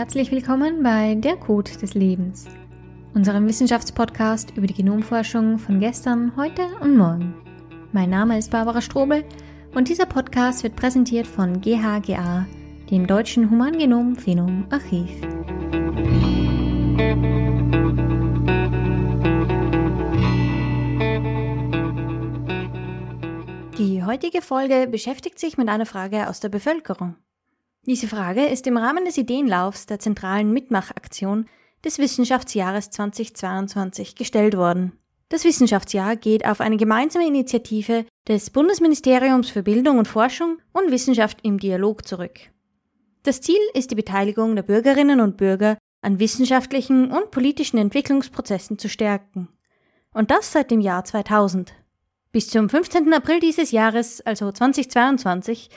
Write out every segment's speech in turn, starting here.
herzlich willkommen bei Der Code des Lebens, unserem Wissenschaftspodcast über die Genomforschung von gestern, heute und morgen. Mein Name ist Barbara Strobel und dieser Podcast wird präsentiert von GHGA, dem Deutschen Humangenom-Phenom Archiv. Die heutige Folge beschäftigt sich mit einer Frage aus der Bevölkerung. Diese Frage ist im Rahmen des Ideenlaufs der zentralen Mitmachaktion des Wissenschaftsjahres 2022 gestellt worden. Das Wissenschaftsjahr geht auf eine gemeinsame Initiative des Bundesministeriums für Bildung und Forschung und Wissenschaft im Dialog zurück. Das Ziel ist die Beteiligung der Bürgerinnen und Bürger an wissenschaftlichen und politischen Entwicklungsprozessen zu stärken. Und das seit dem Jahr 2000. Bis zum 15. April dieses Jahres, also 2022,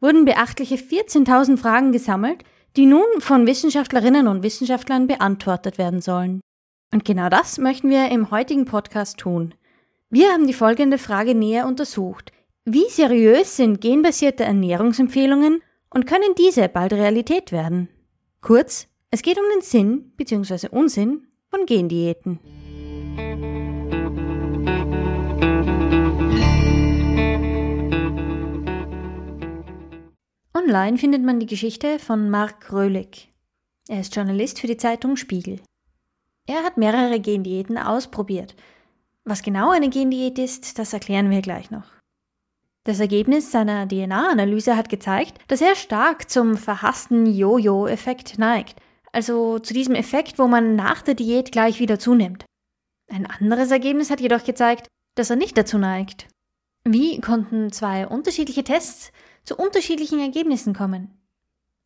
wurden beachtliche 14.000 Fragen gesammelt, die nun von Wissenschaftlerinnen und Wissenschaftlern beantwortet werden sollen. Und genau das möchten wir im heutigen Podcast tun. Wir haben die folgende Frage näher untersucht. Wie seriös sind genbasierte Ernährungsempfehlungen und können diese bald Realität werden? Kurz, es geht um den Sinn bzw. Unsinn von Gendiäten. Online findet man die Geschichte von Mark Röhlig. Er ist Journalist für die Zeitung Spiegel. Er hat mehrere Gendiäten ausprobiert. Was genau eine Gendiät ist, das erklären wir gleich noch. Das Ergebnis seiner DNA-Analyse hat gezeigt, dass er stark zum verhassten Jojo-Effekt neigt, also zu diesem Effekt, wo man nach der Diät gleich wieder zunimmt. Ein anderes Ergebnis hat jedoch gezeigt, dass er nicht dazu neigt. Wie konnten zwei unterschiedliche Tests zu unterschiedlichen Ergebnissen kommen?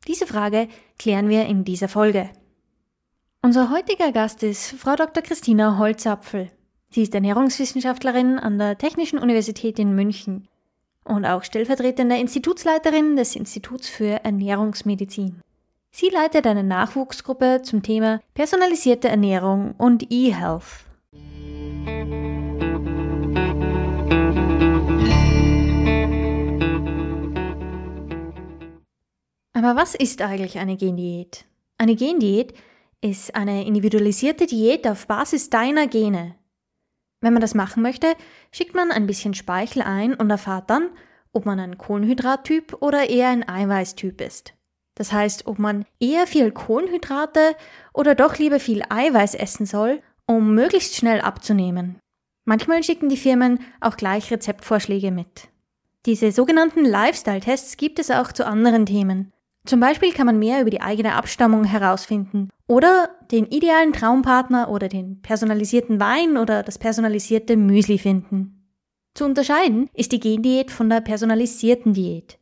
Diese Frage klären wir in dieser Folge. Unser heutiger Gast ist Frau Dr. Christina Holzapfel. Sie ist Ernährungswissenschaftlerin an der Technischen Universität in München und auch stellvertretende Institutsleiterin des Instituts für Ernährungsmedizin. Sie leitet eine Nachwuchsgruppe zum Thema personalisierte Ernährung und E-Health. Aber was ist eigentlich eine Gendiät? Eine Gendiät ist eine individualisierte Diät auf Basis deiner Gene. Wenn man das machen möchte, schickt man ein bisschen Speichel ein und erfahrt dann, ob man ein Kohlenhydrattyp oder eher ein Eiweißtyp ist. Das heißt, ob man eher viel Kohlenhydrate oder doch lieber viel Eiweiß essen soll, um möglichst schnell abzunehmen. Manchmal schicken die Firmen auch gleich Rezeptvorschläge mit. Diese sogenannten Lifestyle-Tests gibt es auch zu anderen Themen. Zum Beispiel kann man mehr über die eigene Abstammung herausfinden oder den idealen Traumpartner oder den personalisierten Wein oder das personalisierte Müsli finden. Zu unterscheiden ist die Gendiät von der personalisierten Diät.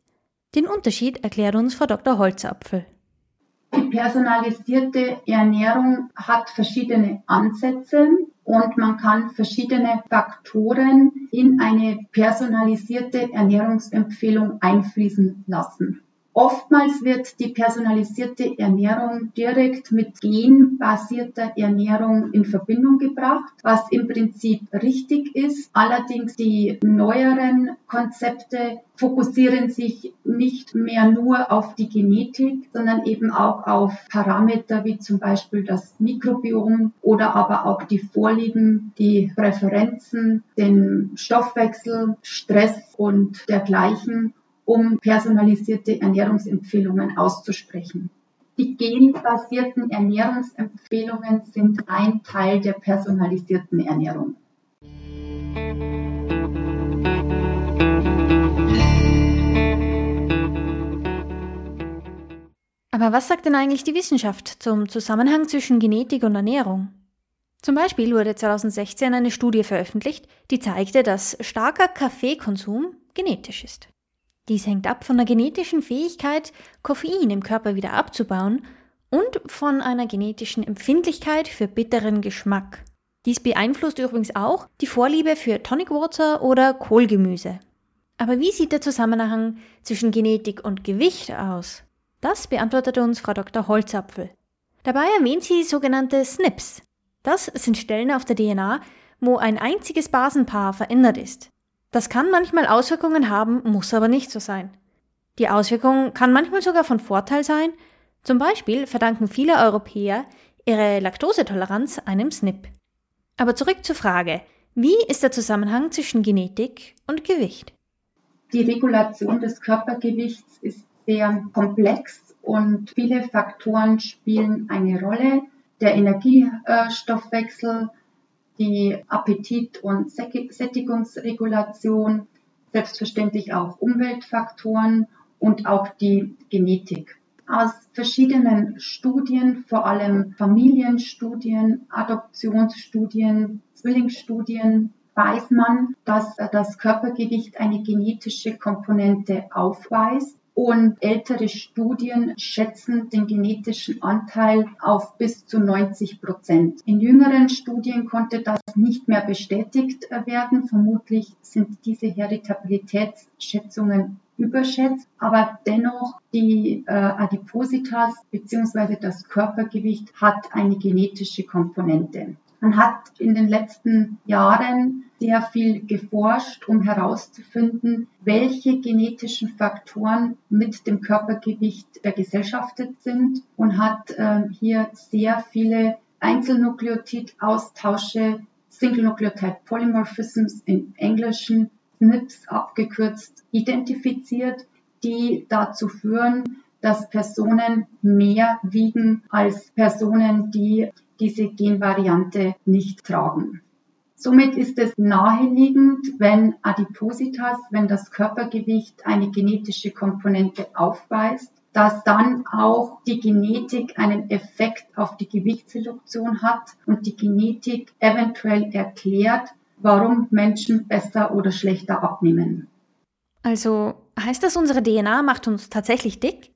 Den Unterschied erklärt uns Frau Dr. Holzapfel. Die personalisierte Ernährung hat verschiedene Ansätze und man kann verschiedene Faktoren in eine personalisierte Ernährungsempfehlung einfließen lassen. Oftmals wird die personalisierte Ernährung direkt mit genbasierter Ernährung in Verbindung gebracht, was im Prinzip richtig ist. Allerdings die neueren Konzepte fokussieren sich nicht mehr nur auf die Genetik, sondern eben auch auf Parameter wie zum Beispiel das Mikrobiom oder aber auch die Vorlieben, die Präferenzen, den Stoffwechsel, Stress und dergleichen um personalisierte Ernährungsempfehlungen auszusprechen. Die genbasierten Ernährungsempfehlungen sind ein Teil der personalisierten Ernährung. Aber was sagt denn eigentlich die Wissenschaft zum Zusammenhang zwischen Genetik und Ernährung? Zum Beispiel wurde 2016 eine Studie veröffentlicht, die zeigte, dass starker Kaffeekonsum genetisch ist. Dies hängt ab von der genetischen Fähigkeit, Koffein im Körper wieder abzubauen und von einer genetischen Empfindlichkeit für bitteren Geschmack. Dies beeinflusst übrigens auch die Vorliebe für Tonic Water oder Kohlgemüse. Aber wie sieht der Zusammenhang zwischen Genetik und Gewicht aus? Das beantwortete uns Frau Dr. Holzapfel. Dabei erwähnt sie sogenannte SNPs. Das sind Stellen auf der DNA, wo ein einziges Basenpaar verändert ist. Das kann manchmal Auswirkungen haben, muss aber nicht so sein. Die Auswirkung kann manchmal sogar von Vorteil sein, Zum Beispiel verdanken viele Europäer ihre Laktosetoleranz einem SNP. Aber zurück zur Frage, wie ist der Zusammenhang zwischen Genetik und Gewicht? Die Regulation des Körpergewichts ist sehr komplex und viele Faktoren spielen eine Rolle. Der Energiestoffwechsel, die Appetit- und Sättigungsregulation, selbstverständlich auch Umweltfaktoren und auch die Genetik. Aus verschiedenen Studien, vor allem Familienstudien, Adoptionsstudien, Zwillingsstudien, weiß man, dass das Körpergewicht eine genetische Komponente aufweist. Und ältere Studien schätzen den genetischen Anteil auf bis zu 90 Prozent. In jüngeren Studien konnte das nicht mehr bestätigt werden. Vermutlich sind diese Heritabilitätsschätzungen überschätzt, aber dennoch die äh, Adipositas bzw. das Körpergewicht hat eine genetische Komponente. Man hat in den letzten Jahren sehr viel geforscht, um herauszufinden, welche genetischen Faktoren mit dem Körpergewicht vergesellschaftet sind und hat äh, hier sehr viele Einzelnukleotidaustausche, Single Nucleotide Polymorphisms im Englischen, SNPs abgekürzt, identifiziert, die dazu führen, dass Personen mehr wiegen als Personen, die diese Genvariante nicht tragen. Somit ist es naheliegend, wenn Adipositas, wenn das Körpergewicht eine genetische Komponente aufweist, dass dann auch die Genetik einen Effekt auf die Gewichtsreduktion hat und die Genetik eventuell erklärt, warum Menschen besser oder schlechter abnehmen. Also heißt das, unsere DNA macht uns tatsächlich dick?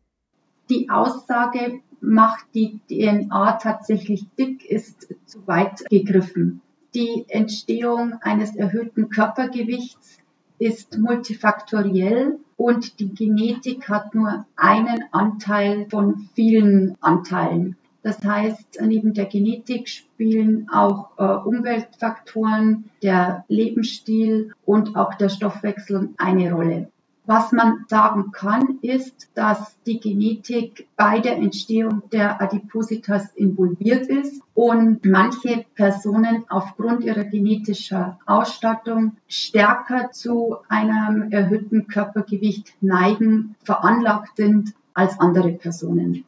Die Aussage macht die DNA tatsächlich dick, ist zu weit gegriffen. Die Entstehung eines erhöhten Körpergewichts ist multifaktoriell und die Genetik hat nur einen Anteil von vielen Anteilen. Das heißt, neben der Genetik spielen auch äh, Umweltfaktoren, der Lebensstil und auch der Stoffwechsel eine Rolle. Was man sagen kann, ist, dass die Genetik bei der Entstehung der Adipositas involviert ist und manche Personen aufgrund ihrer genetischen Ausstattung stärker zu einem erhöhten Körpergewicht neigen, veranlagt sind als andere Personen.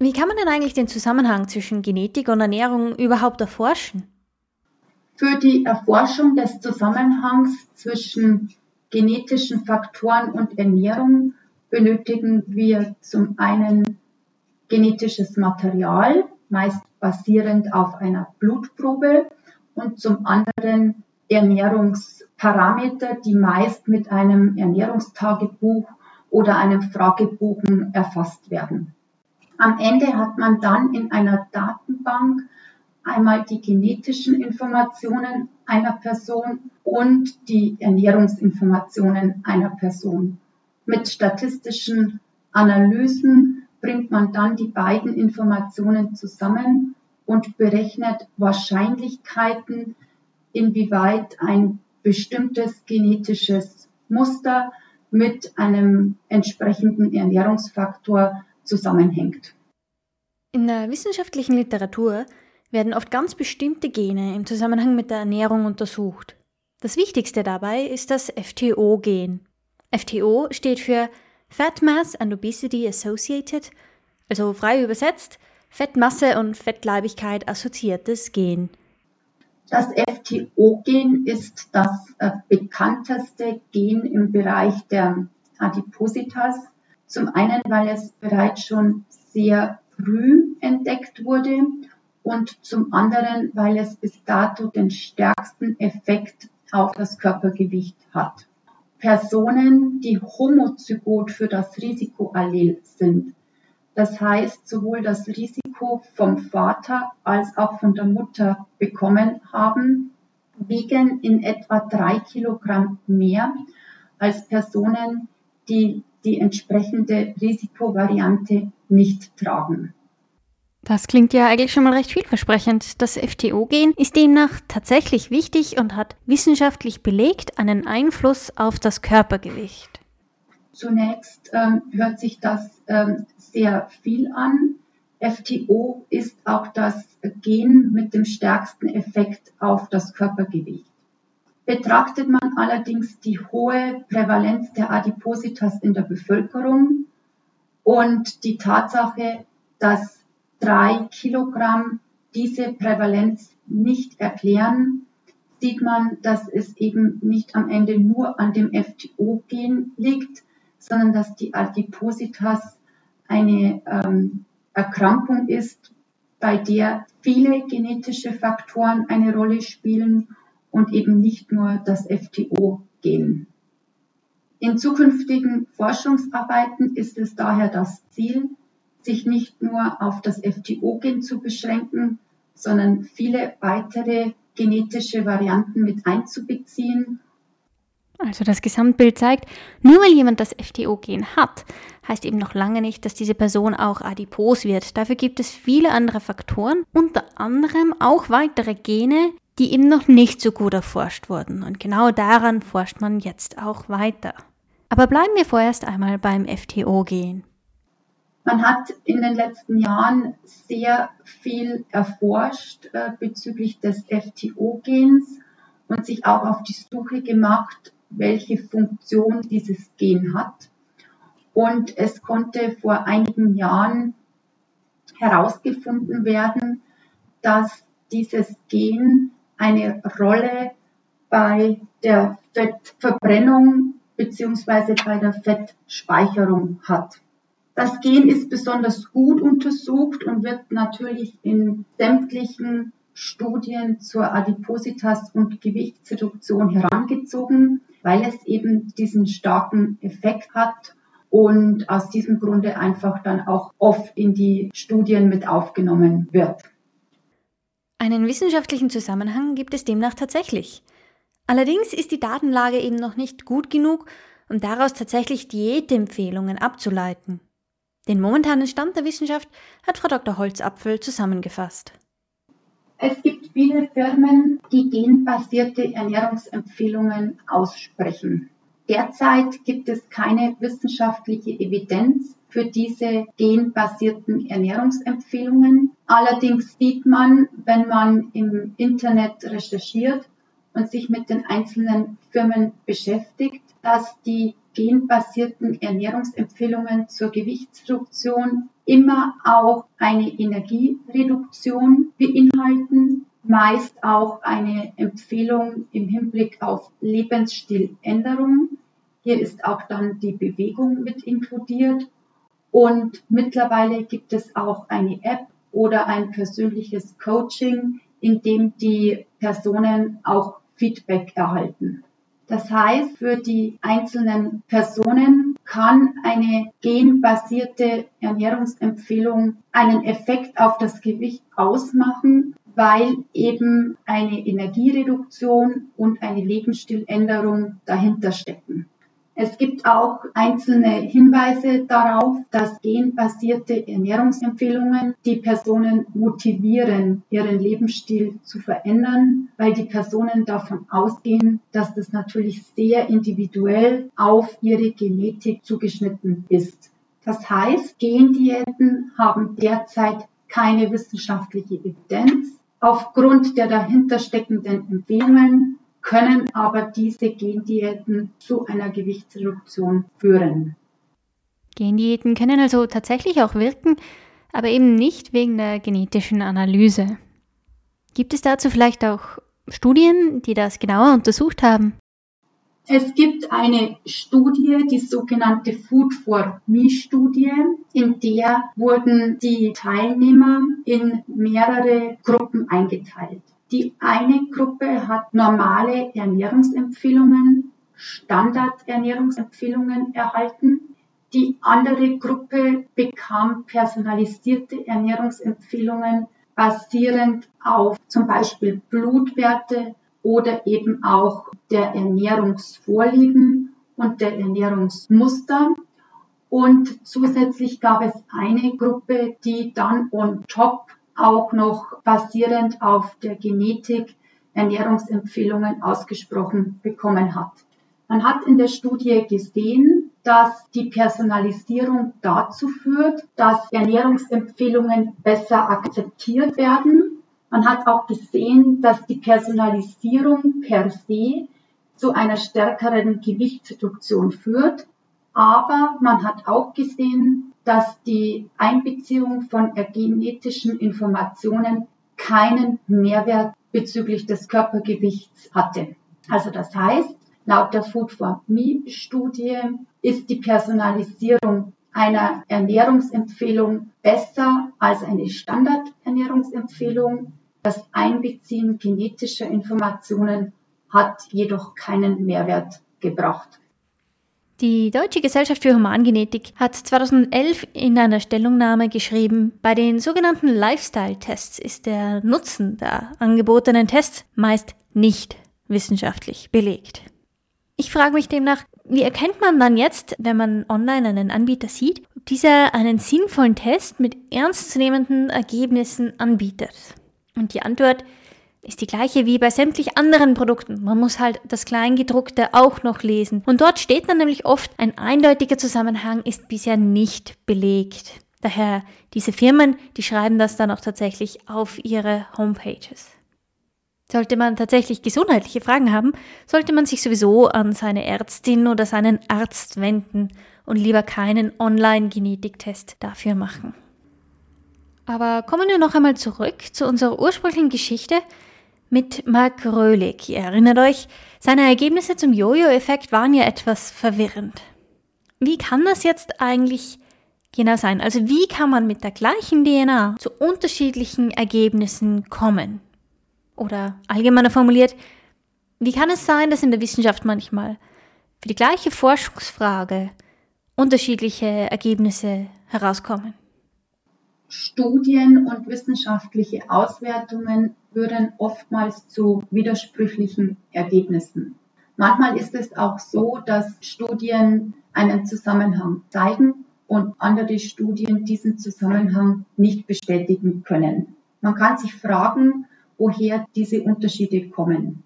Wie kann man denn eigentlich den Zusammenhang zwischen Genetik und Ernährung überhaupt erforschen? Für die Erforschung des Zusammenhangs zwischen genetischen Faktoren und Ernährung benötigen wir zum einen genetisches Material, meist basierend auf einer Blutprobe und zum anderen Ernährungsparameter, die meist mit einem Ernährungstagebuch oder einem Fragebogen erfasst werden. Am Ende hat man dann in einer Datenbank einmal die genetischen Informationen einer Person und die Ernährungsinformationen einer Person. Mit statistischen Analysen bringt man dann die beiden Informationen zusammen und berechnet Wahrscheinlichkeiten, inwieweit ein bestimmtes genetisches Muster mit einem entsprechenden Ernährungsfaktor zusammenhängt. In der wissenschaftlichen Literatur werden oft ganz bestimmte Gene im Zusammenhang mit der Ernährung untersucht. Das wichtigste dabei ist das FTO-Gen. FTO steht für Fat Mass and Obesity Associated, also frei übersetzt Fettmasse und Fettleibigkeit assoziiertes Gen. Das FTO-Gen ist das äh, bekannteste Gen im Bereich der Adipositas. Zum einen, weil es bereits schon sehr früh entdeckt wurde und zum anderen, weil es bis dato den stärksten Effekt auf das Körpergewicht hat. Personen, die homozygot für das Risikoallel sind, das heißt sowohl das Risiko vom Vater als auch von der Mutter bekommen haben, wiegen in etwa drei Kilogramm mehr als Personen, die die entsprechende Risikovariante nicht tragen. Das klingt ja eigentlich schon mal recht vielversprechend. Das FTO-Gen ist demnach tatsächlich wichtig und hat wissenschaftlich belegt einen Einfluss auf das Körpergewicht. Zunächst ähm, hört sich das ähm, sehr viel an. FTO ist auch das Gen mit dem stärksten Effekt auf das Körpergewicht. Betrachtet man allerdings die hohe Prävalenz der Adipositas in der Bevölkerung und die Tatsache, dass drei Kilogramm diese Prävalenz nicht erklären, sieht man, dass es eben nicht am Ende nur an dem FTO-Gen liegt, sondern dass die Adipositas eine ähm, Erkrankung ist, bei der viele genetische Faktoren eine Rolle spielen und eben nicht nur das FTO-Gen. In zukünftigen Forschungsarbeiten ist es daher das Ziel, sich nicht nur auf das FTO-Gen zu beschränken, sondern viele weitere genetische Varianten mit einzubeziehen also das Gesamtbild zeigt, nur weil jemand das FTO-Gen hat, heißt eben noch lange nicht, dass diese Person auch adipos wird. Dafür gibt es viele andere Faktoren, unter anderem auch weitere Gene, die eben noch nicht so gut erforscht wurden. Und genau daran forscht man jetzt auch weiter. Aber bleiben wir vorerst einmal beim FTO-Gen. Man hat in den letzten Jahren sehr viel erforscht äh, bezüglich des FTO-Gens und sich auch auf die Suche gemacht, welche Funktion dieses Gen hat. Und es konnte vor einigen Jahren herausgefunden werden, dass dieses Gen eine Rolle bei der Fettverbrennung bzw. bei der Fettspeicherung hat. Das Gen ist besonders gut untersucht und wird natürlich in sämtlichen Studien zur Adipositas und Gewichtsreduktion herangezogen weil es eben diesen starken Effekt hat und aus diesem Grunde einfach dann auch oft in die Studien mit aufgenommen wird. Einen wissenschaftlichen Zusammenhang gibt es demnach tatsächlich. Allerdings ist die Datenlage eben noch nicht gut genug, um daraus tatsächlich Diätempfehlungen abzuleiten. Den momentanen Stand der Wissenschaft hat Frau Dr. Holzapfel zusammengefasst. Es gibt viele Firmen, die genbasierte Ernährungsempfehlungen aussprechen. Derzeit gibt es keine wissenschaftliche Evidenz für diese genbasierten Ernährungsempfehlungen. Allerdings sieht man, wenn man im Internet recherchiert und sich mit den einzelnen Firmen beschäftigt, dass die genbasierten Ernährungsempfehlungen zur Gewichtsreduktion immer auch eine Energiereduktion beinhalten, meist auch eine Empfehlung im Hinblick auf Lebensstiländerung. Hier ist auch dann die Bewegung mit inkludiert. Und mittlerweile gibt es auch eine App oder ein persönliches Coaching, in dem die Personen auch Feedback erhalten. Das heißt, für die einzelnen Personen kann eine genbasierte Ernährungsempfehlung einen Effekt auf das Gewicht ausmachen, weil eben eine Energiereduktion und eine Lebensstiländerung dahinter stecken. Es gibt auch einzelne Hinweise darauf, dass genbasierte Ernährungsempfehlungen die Personen motivieren, ihren Lebensstil zu verändern, weil die Personen davon ausgehen, dass das natürlich sehr individuell auf ihre Genetik zugeschnitten ist. Das heißt, Gendiäten haben derzeit keine wissenschaftliche Evidenz. Aufgrund der dahinter steckenden Empfehlungen können aber diese Gendiäten zu einer Gewichtsreduktion führen. Gendiäten können also tatsächlich auch wirken, aber eben nicht wegen der genetischen Analyse. Gibt es dazu vielleicht auch Studien, die das genauer untersucht haben? Es gibt eine Studie, die sogenannte Food for Me Studie, in der wurden die Teilnehmer in mehrere Gruppen eingeteilt. Die eine Gruppe hat normale Ernährungsempfehlungen, Standardernährungsempfehlungen erhalten. Die andere Gruppe bekam personalisierte Ernährungsempfehlungen basierend auf zum Beispiel Blutwerte oder eben auch der Ernährungsvorlieben und der Ernährungsmuster. Und zusätzlich gab es eine Gruppe, die dann on top auch noch basierend auf der Genetik Ernährungsempfehlungen ausgesprochen bekommen hat. Man hat in der Studie gesehen, dass die Personalisierung dazu führt, dass Ernährungsempfehlungen besser akzeptiert werden. Man hat auch gesehen, dass die Personalisierung per se zu einer stärkeren Gewichtsreduktion führt. Aber man hat auch gesehen, dass die Einbeziehung von genetischen Informationen keinen Mehrwert bezüglich des Körpergewichts hatte. Also das heißt, laut der Food for Me Studie ist die Personalisierung einer Ernährungsempfehlung besser als eine Standardernährungsempfehlung. Das Einbeziehen genetischer Informationen hat jedoch keinen Mehrwert gebracht. Die Deutsche Gesellschaft für Humangenetik hat 2011 in einer Stellungnahme geschrieben, bei den sogenannten Lifestyle-Tests ist der Nutzen der angebotenen Tests meist nicht wissenschaftlich belegt. Ich frage mich demnach, wie erkennt man dann jetzt, wenn man online einen Anbieter sieht, ob dieser einen sinnvollen Test mit ernstzunehmenden Ergebnissen anbietet? Und die Antwort ist die gleiche wie bei sämtlich anderen Produkten. Man muss halt das Kleingedruckte auch noch lesen. Und dort steht dann nämlich oft, ein eindeutiger Zusammenhang ist bisher nicht belegt. Daher diese Firmen, die schreiben das dann auch tatsächlich auf ihre Homepages. Sollte man tatsächlich gesundheitliche Fragen haben, sollte man sich sowieso an seine Ärztin oder seinen Arzt wenden und lieber keinen Online-Genetiktest dafür machen. Aber kommen wir noch einmal zurück zu unserer ursprünglichen Geschichte, mit Mark Röhlig. Ihr erinnert euch, seine Ergebnisse zum Jojo-Effekt waren ja etwas verwirrend. Wie kann das jetzt eigentlich genau sein? Also wie kann man mit der gleichen DNA zu unterschiedlichen Ergebnissen kommen? Oder allgemeiner formuliert, wie kann es sein, dass in der Wissenschaft manchmal für die gleiche Forschungsfrage unterschiedliche Ergebnisse herauskommen? Studien und wissenschaftliche Auswertungen führen oftmals zu widersprüchlichen Ergebnissen. Manchmal ist es auch so, dass Studien einen Zusammenhang zeigen und andere Studien diesen Zusammenhang nicht bestätigen können. Man kann sich fragen, woher diese Unterschiede kommen.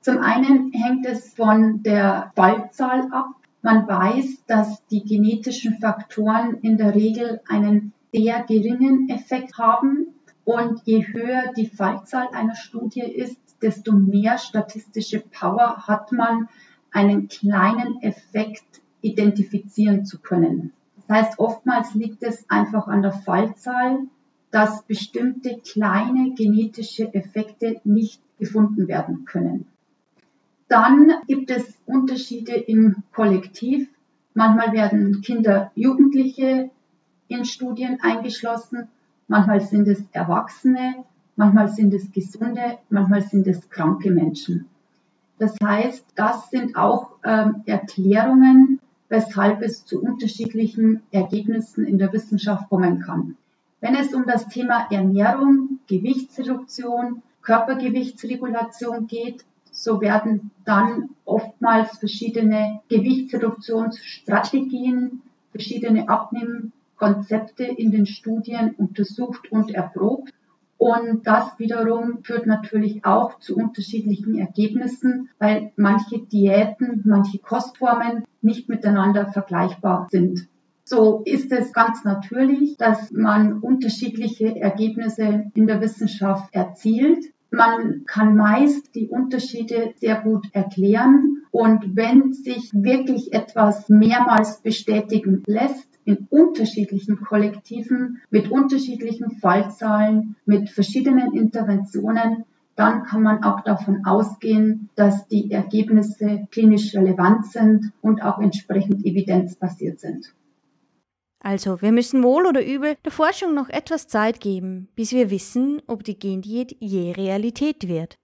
Zum einen hängt es von der Fallzahl ab. Man weiß, dass die genetischen Faktoren in der Regel einen sehr geringen Effekt haben. Und je höher die Fallzahl einer Studie ist, desto mehr statistische Power hat man, einen kleinen Effekt identifizieren zu können. Das heißt, oftmals liegt es einfach an der Fallzahl, dass bestimmte kleine genetische Effekte nicht gefunden werden können. Dann gibt es Unterschiede im Kollektiv. Manchmal werden Kinder, Jugendliche in Studien eingeschlossen. Manchmal sind es Erwachsene, manchmal sind es gesunde, manchmal sind es kranke Menschen. Das heißt, das sind auch ähm, Erklärungen, weshalb es zu unterschiedlichen Ergebnissen in der Wissenschaft kommen kann. Wenn es um das Thema Ernährung, Gewichtsreduktion, Körpergewichtsregulation geht, so werden dann oftmals verschiedene Gewichtsreduktionsstrategien, verschiedene Abnehmen Konzepte in den Studien untersucht und erprobt. Und das wiederum führt natürlich auch zu unterschiedlichen Ergebnissen, weil manche Diäten, manche Kostformen nicht miteinander vergleichbar sind. So ist es ganz natürlich, dass man unterschiedliche Ergebnisse in der Wissenschaft erzielt. Man kann meist die Unterschiede sehr gut erklären. Und wenn sich wirklich etwas mehrmals bestätigen lässt, in unterschiedlichen Kollektiven mit unterschiedlichen Fallzahlen, mit verschiedenen Interventionen, dann kann man auch davon ausgehen, dass die Ergebnisse klinisch relevant sind und auch entsprechend evidenzbasiert sind. Also, wir müssen wohl oder übel der Forschung noch etwas Zeit geben, bis wir wissen, ob die Gendiät je Realität wird.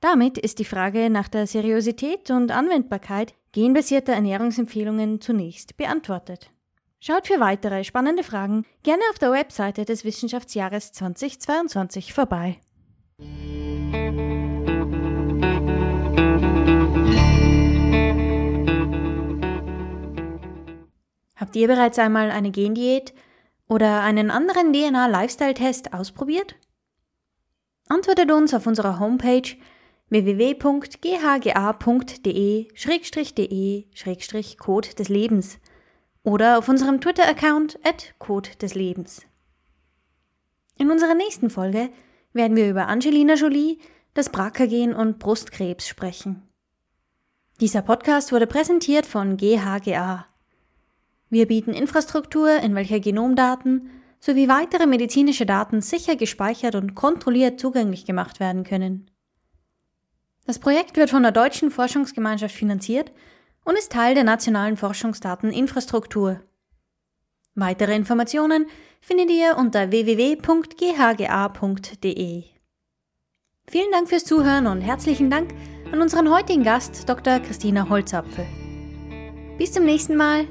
Damit ist die Frage nach der Seriosität und Anwendbarkeit genbasierter Ernährungsempfehlungen zunächst beantwortet. Schaut für weitere spannende Fragen gerne auf der Webseite des Wissenschaftsjahres 2022 vorbei. Habt ihr bereits einmal eine Gendiät oder einen anderen DNA-Lifestyle-Test ausprobiert? Antwortet uns auf unserer Homepage www.ghga.de-de-code des Lebens oder auf unserem Twitter-Account at Code des Lebens. In unserer nächsten Folge werden wir über Angelina Jolie, das BRCA-Gen und Brustkrebs sprechen. Dieser Podcast wurde präsentiert von GHGA. Wir bieten Infrastruktur, in welcher Genomdaten sowie weitere medizinische Daten sicher gespeichert und kontrolliert zugänglich gemacht werden können. Das Projekt wird von der Deutschen Forschungsgemeinschaft finanziert und ist Teil der nationalen Forschungsdateninfrastruktur. Weitere Informationen findet ihr unter www.ghga.de. Vielen Dank fürs Zuhören und herzlichen Dank an unseren heutigen Gast Dr. Christina Holzapfel. Bis zum nächsten Mal.